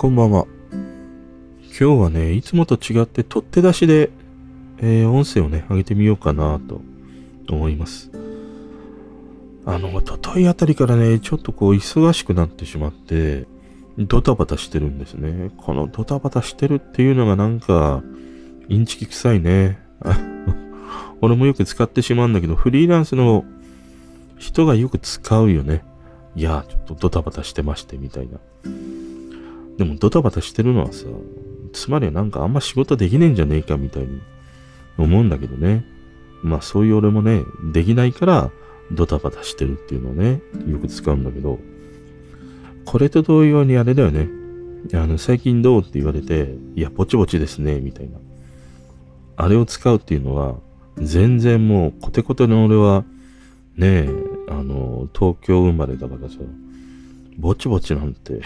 こんばんは。今日はね、いつもと違って取って出しで、えー、音声をね、上げてみようかなと思います。あの、おとといあたりからね、ちょっとこう、忙しくなってしまって、ドタバタしてるんですね。このドタバタしてるっていうのがなんか、インチキ臭いね。俺もよく使ってしまうんだけど、フリーランスの人がよく使うよね。いや、ちょっとドタバタしてまして、みたいな。でもドタバタしてるのはさ、つまりはなんかあんま仕事できねえんじゃねえかみたいに思うんだけどね。まあそういう俺もね、できないからドタバタしてるっていうのをね、よく使うんだけど、これと同様にあれだよね。あの、最近どうって言われて、いや、ぼちぼちですね、みたいな。あれを使うっていうのは、全然もうコテコテの俺は、ねえ、あの、東京生まれだからさ、ぼちぼちなんて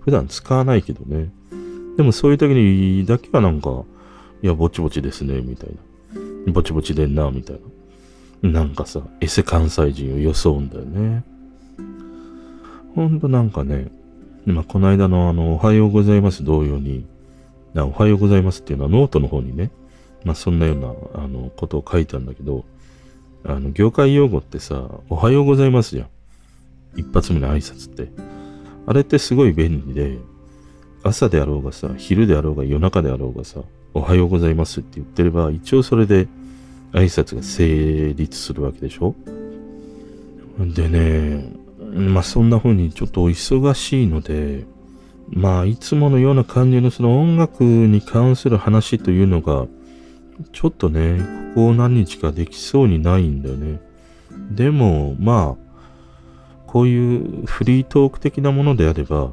普段使わないけどね。でもそういう時にだけはなんか、いや、ぼちぼちですね、みたいな。ぼちぼちでんな、みたいな。なんかさ、エセ関西人を装うんだよね。ほんとなんかね、まあ、この間のあの、おはようございます同様に、なおはようございますっていうのはノートの方にね、まあ、そんなような、あの、ことを書いたんだけど、あの、業界用語ってさ、おはようございますじゃん。一発目の挨拶って。あれってすごい便利で、朝であろうがさ、昼であろうが夜中であろうがさ、おはようございますって言ってれば、一応それで挨拶が成立するわけでしょ？でね、まあそんな風にちょっとお忙しいので、まあいつものような感じのその音楽に関する話というのが、ちょっとね、ここ何日かできそうにないんだよね。でも、まあ、こういうフリートーク的なものであれば、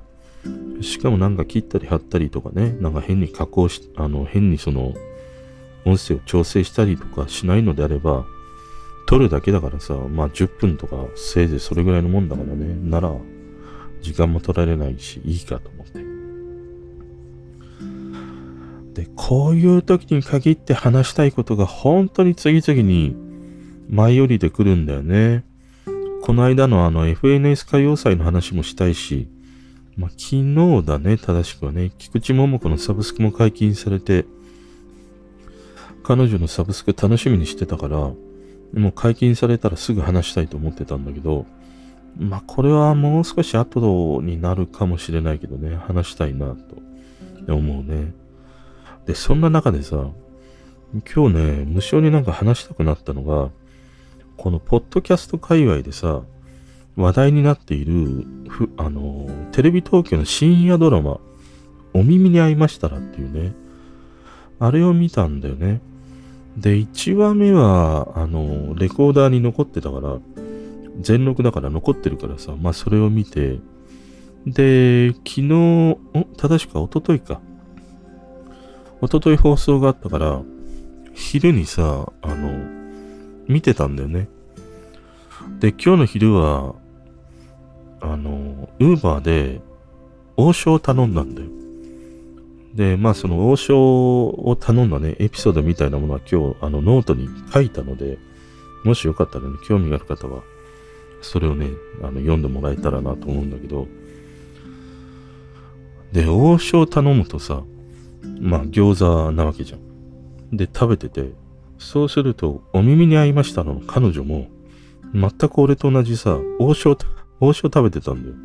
しかもなんか切ったり貼ったりとかね、なんか変に加工し、あの、変にその、音声を調整したりとかしないのであれば、撮るだけだからさ、まあ10分とかせいぜいそれぐらいのもんだからね、なら、時間も取られないし、いいかと思って。で、こういう時に限って話したいことが本当に次々に舞い降りてくるんだよね。この間のあの FNS 歌謡祭の話もしたいし、まあ、昨日だね、正しくはね、菊池桃子のサブスクも解禁されて、彼女のサブスク楽しみにしてたから、もう解禁されたらすぐ話したいと思ってたんだけど、まあ、これはもう少し後になるかもしれないけどね、話したいなと思うね。で、そんな中でさ、今日ね、無性になんか話したくなったのが、このポッドキャスト界隈でさ、話題になっている、あの、テレビ東京の深夜ドラマ、お耳に合いましたらっていうね、あれを見たんだよね。で、1話目は、あの、レコーダーに残ってたから、全録だから残ってるからさ、まあそれを見て、で、昨日、ん正しくは一昨日か。一昨日放送があったから、昼にさ、あの、見てたんだよね。で、今日の昼は、あの、ウーバーで王将を頼んだんだよ。で、まあその王将を頼んだね、エピソードみたいなものは今日、あの、ノートに書いたので、もしよかったらね、興味がある方は、それをね、あの、読んでもらえたらなと思うんだけど、で、王将頼むとさ、まあ餃子なわけじゃん。で、食べてて、そうすると、お耳に合いましたの彼女も、全く俺と同じさ、王将、王将食べてたんだよ。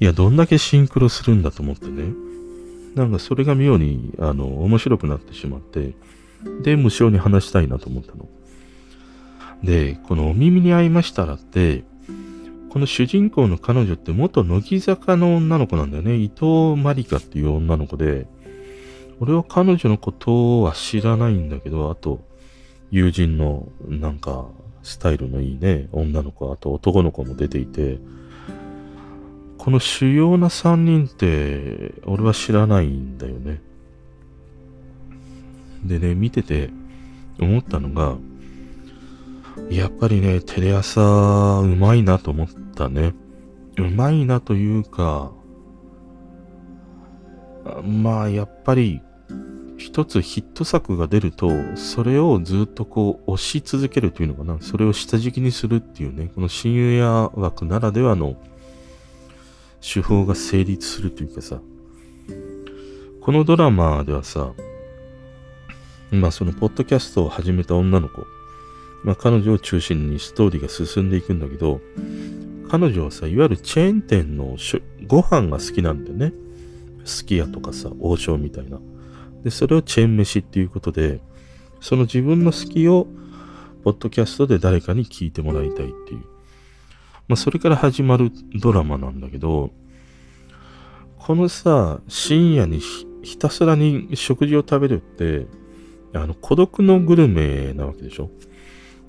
いや、どんだけシンクロするんだと思ってね。なんかそれが妙に、あの、面白くなってしまって、で、無償に話したいなと思ったの。で、このお耳に合いましたらって、この主人公の彼女って元乃木坂の女の子なんだよね。伊藤まりかっていう女の子で、俺は彼女のことは知らないんだけど、あと、友人のなんか、スタイルのいいね、女の子、あと男の子も出ていて、この主要な3人って、俺は知らないんだよね。でね、見てて思ったのが、やっぱりね、テレ朝うまいなと思ったね。うまいなというか、まあ、やっぱり、一つヒット作が出ると、それをずっとこう押し続けるというのかな。それを下敷きにするっていうね、この親友や枠ならではの手法が成立するというかさ、このドラマではさ、まあそのポッドキャストを始めた女の子、まあ彼女を中心にストーリーが進んでいくんだけど、彼女はさ、いわゆるチェーン店のご飯が好きなんだよね。すき家とかさ、王将みたいな。で、それをチェーン飯っていうことで、その自分の好きを、ポッドキャストで誰かに聞いてもらいたいっていう。まあ、それから始まるドラマなんだけど、このさ、深夜にひたすらに食事を食べるって、あの、孤独のグルメなわけでしょ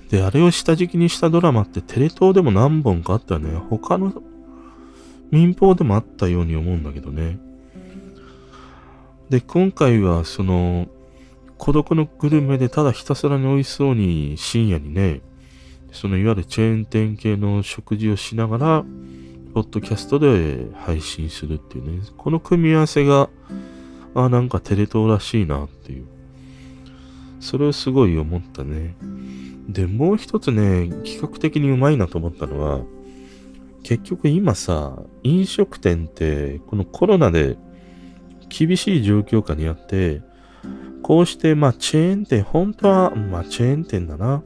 で、あれを下敷きにしたドラマってテレ東でも何本かあったよね。他の民放でもあったように思うんだけどね。で、今回はその、孤独のグルメでただひたすらに美味しそうに深夜にね、そのいわゆるチェーン店系の食事をしながら、ポッドキャストで配信するっていうね、この組み合わせが、あ、なんかテレ東らしいなっていう。それをすごい思ったね。で、もう一つね、企画的にうまいなと思ったのは、結局今さ、飲食店って、このコロナで厳しい状況下にあって、こうして、まあ、チェーン店、本当は、まあ、チェーン店だな。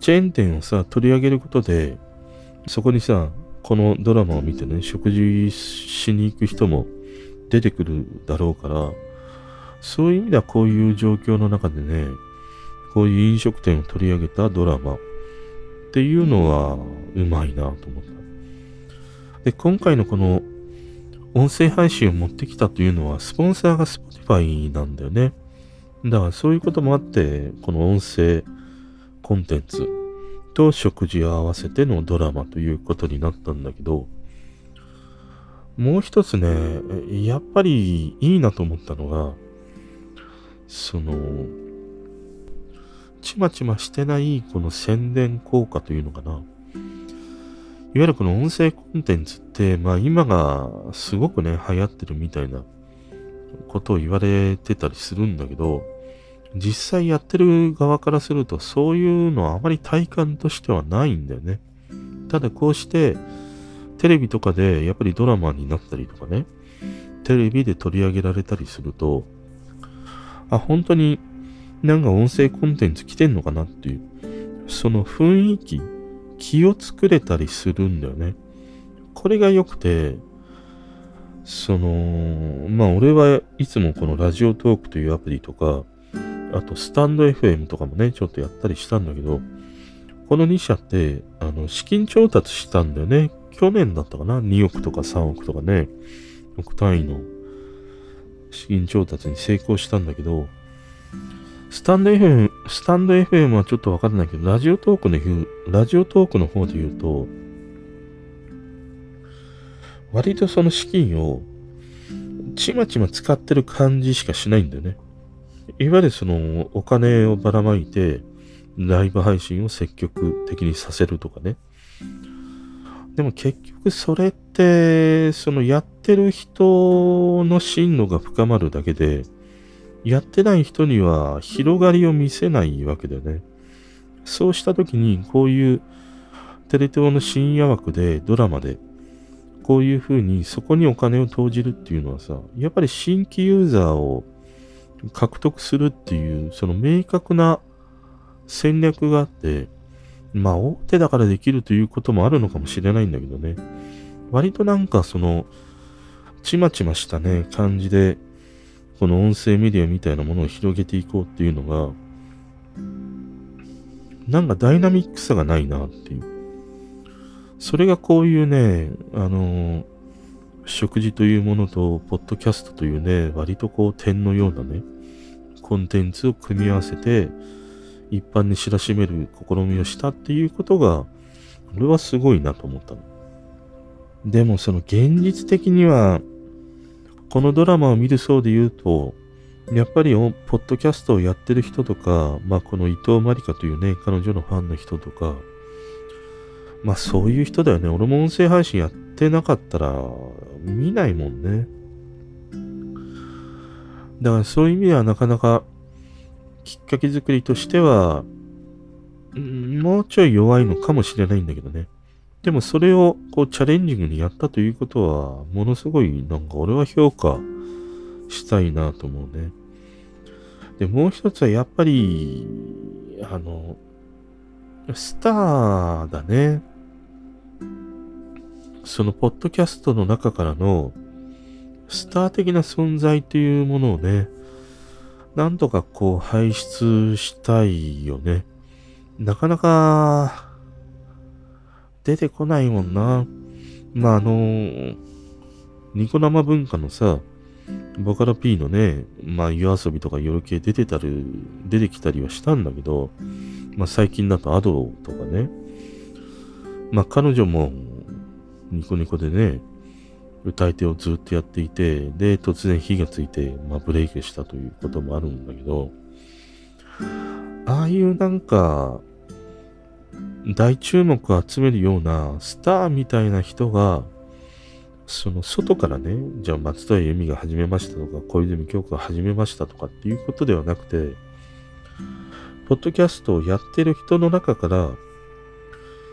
チェーン店をさ、取り上げることで、そこにさ、このドラマを見てね、食事しに行く人も出てくるだろうから、そういう意味ではこういう状況の中でね、こういう飲食店を取り上げたドラマっていうのはうまいなと思った。で、今回のこの音声配信を持ってきたというのは、スポンサーが Spotify なんだよね。だからそういうこともあって、この音声コンテンツと食事を合わせてのドラマということになったんだけど、もう一つね、やっぱりいいなと思ったのが、その、ちまちましてないこの宣伝効果というのかな。いわゆるこの音声コンテンツって、まあ今がすごくね、流行ってるみたいなことを言われてたりするんだけど、実際やってる側からするとそういうのはあまり体感としてはないんだよね。ただこうしてテレビとかでやっぱりドラマになったりとかね、テレビで取り上げられたりすると、あ、本当になんか音声コンテンツ来てんのかなっていう、その雰囲気、気を作れたりするんだよね。これが良くて、その、まあ俺はいつもこのラジオトークというアプリとか、あとスタンド FM とかもね、ちょっとやったりしたんだけど、この2社って、あの、資金調達したんだよね。去年だったかな ?2 億とか3億とかね、億単位の資金調達に成功したんだけど、スタンド FM、スタンド FM はちょっとわからないけど、ラジオトークの、ラジオトークの方で言うと、割とその資金をちまちま使ってる感じしかしないんだよね。いわゆるそのお金をばらまいて、ライブ配信を積極的にさせるとかね。でも結局それって、そのやってる人の進路が深まるだけで、やってない人には広がりを見せないわけだよね。そうした時に、こういうテレ東の深夜枠で、ドラマで、こういう風にそこにお金を投じるっていうのはさ、やっぱり新規ユーザーを獲得するっていう、その明確な戦略があって、まあ大手だからできるということもあるのかもしれないんだけどね。割となんかその、ちまちましたね、感じで、この音声メディアみたいなものを広げていこうっていうのが、なんかダイナミックさがないなっていう。それがこういうね、あの、食事というものと、ポッドキャストというね、割とこう点のようなね、コンテンツを組み合わせて、一般に知らしめる試みをしたっていうことが、俺はすごいなと思ったの。でもその現実的には、このドラマを見るそうで言うと、やっぱりポッドキャストをやってる人とか、まあこの伊藤まりかというね、彼女のファンの人とか、まあそういう人だよね。俺も音声配信やってなかったら見ないもんね。だからそういう意味ではなかなかきっかけ作りとしては、もうちょい弱いのかもしれないんだけどね。でもそれをこうチャレンジングにやったということは、ものすごいなんか俺は評価したいなと思うね。で、もう一つはやっぱり、あの、スターだね。そのポッドキャストの中からのスター的な存在というものをね、なんとかこう輩出したいよね。なかなか出てこないもんな。まあ、あの、ニコ生文化のさ、ボカロ P のね、まあ、夜遊びとか夜系出てたり、出てきたりはしたんだけど、まあ、最近だとアドとかね、まあ、彼女もニコニコでね、歌い手をずっとやっていて、で、突然火がついて、まあ、ブレイクしたということもあるんだけど、ああいうなんか、大注目を集めるようなスターみたいな人が、その外からね、じゃあ松任谷由実が始めましたとか、小泉京子が始めましたとかっていうことではなくて、ポッドキャストをやってる人の中から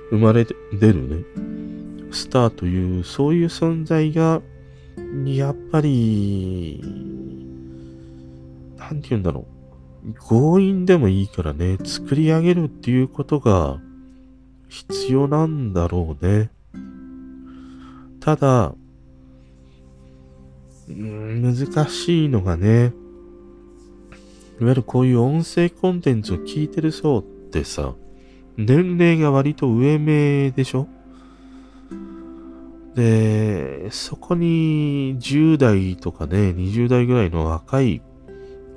生まれ出るね、スターという、そういう存在が、やっぱり、なんて言うんだろう。強引でもいいからね、作り上げるっていうことが必要なんだろうね。ただ、難しいのがね、いわゆるこういう音声コンテンツを聞いてる層ってさ、年齢が割と上目でしょ？で、そこに10代とかね、20代ぐらいの若い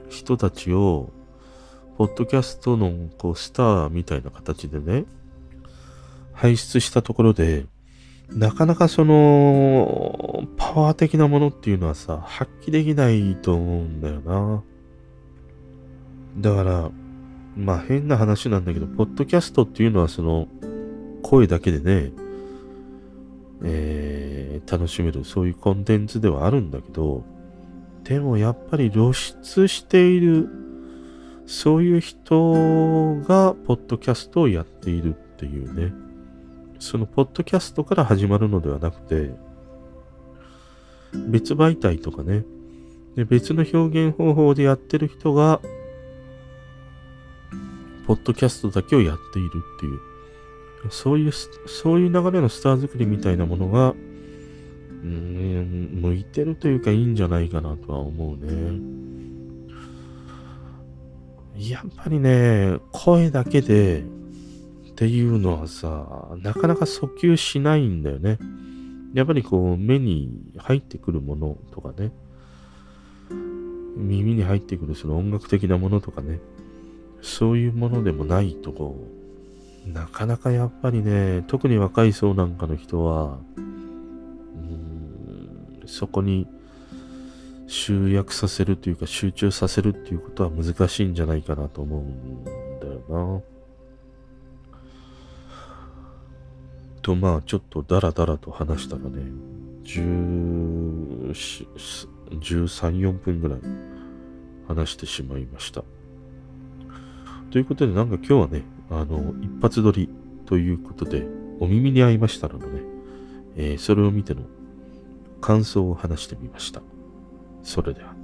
人たちを、ポッドキャストのこうスターみたいな形でね、輩出したところで、なかなかその、パワー的なものっていうのはさ、発揮できないと思うんだよな。だから、まあ変な話なんだけど、ポッドキャストっていうのはその、声だけでね、えー、楽しめる、そういうコンテンツではあるんだけど、でもやっぱり露出している、そういう人が、ポッドキャストをやっているっていうね。そのポッドキャストから始まるのではなくて、別媒体とかね、で別の表現方法でやってる人が、ポッドキャストだけをやっているっていう。そういう、そういう流れのスター作りみたいなものが、うん、向いてるというかいいんじゃないかなとは思うね。やっぱりね、声だけでっていうのはさ、なかなか訴求しないんだよね。やっぱりこう、目に入ってくるものとかね、耳に入ってくるその音楽的なものとかね、そういうものでもないとこうなかなかやっぱりね、特に若い層なんかの人は、うーん、そこに集約させるというか集中させるっていうことは難しいんじゃないかなと思うんだよな。と、まあ、ちょっとダラダラと話したらね、13、4分ぐらい話してしまいました。ということで、なんか今日はね、あの、一発撮りということで、お耳に合いましたのでね、えー、それを見ての感想を話してみました。それでは。